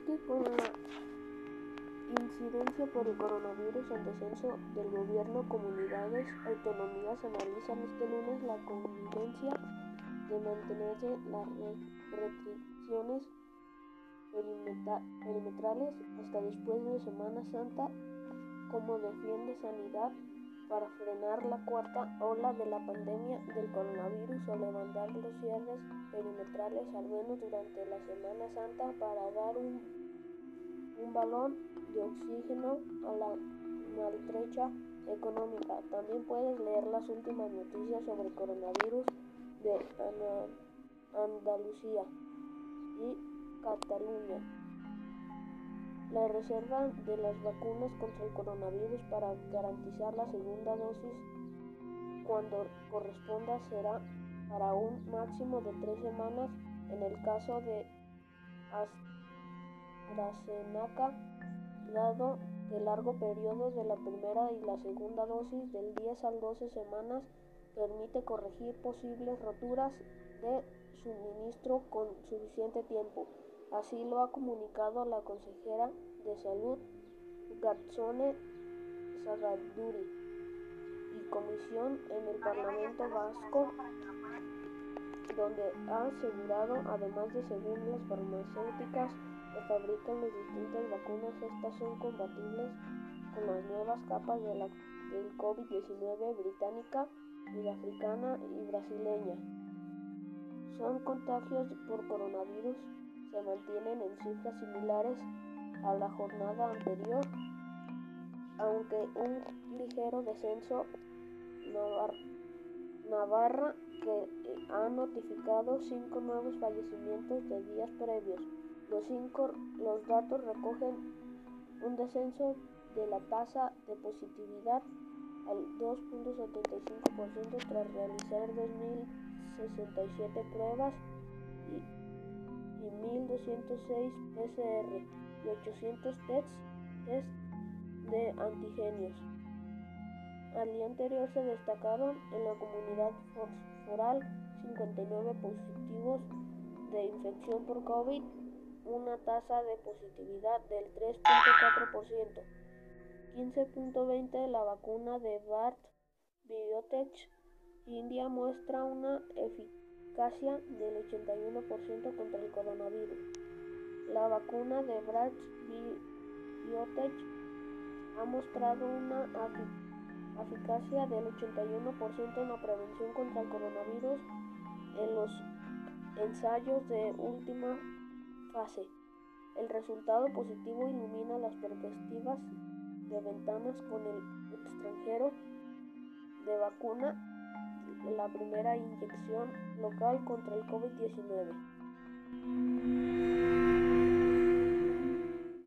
que con la incidencia por el coronavirus en descenso del gobierno, comunidades, autonomías analizan este lunes la convivencia de mantenerse las restricciones perimetrales hasta después de Semana Santa, como defiende Sanidad para frenar la cuarta ola de la pandemia del coronavirus o levantar los cierres perimetrales al menos durante la Semana Santa para dar un, un balón de oxígeno a la maltrecha económica. También puedes leer las últimas noticias sobre el coronavirus de Andalucía y Cataluña. La reserva de las vacunas contra el coronavirus para garantizar la segunda dosis cuando corresponda será para un máximo de tres semanas en el caso de AstraZeneca, dado el largo periodo de la primera y la segunda dosis del 10 al 12 semanas permite corregir posibles roturas de suministro con suficiente tiempo. Así lo ha comunicado la consejera de Salud, Gatsone Sagaduri, y comisión en el Parlamento Vasco, donde ha asegurado, además de según las farmacéuticas que fabrican las distintas vacunas, estas son compatibles con las nuevas capas de la, del COVID-19 británica africana y brasileña. Son contagios por coronavirus, se mantienen en cifras similares a la jornada anterior, aunque un ligero descenso. Navarra, que ha notificado cinco nuevos fallecimientos de días previos. Los, cinco, los datos recogen un descenso de la tasa de positividad al 2.75% tras realizar 2.067 pruebas y 1.206 PCR y 800 tests, de antigenios. Al día anterior se destacaron en la comunidad foral 59 positivos de infección por COVID, una tasa de positividad del 3.4%. 15.20 la vacuna de Bart Biotech India muestra una eficacia del 81% contra el coronavirus. La vacuna de Bart Biotech ha mostrado una eficacia del 81% en la prevención contra el coronavirus en los ensayos de última fase. El resultado positivo ilumina las perspectivas de ventanas con el extranjero de vacuna, la primera inyección local contra el COVID-19.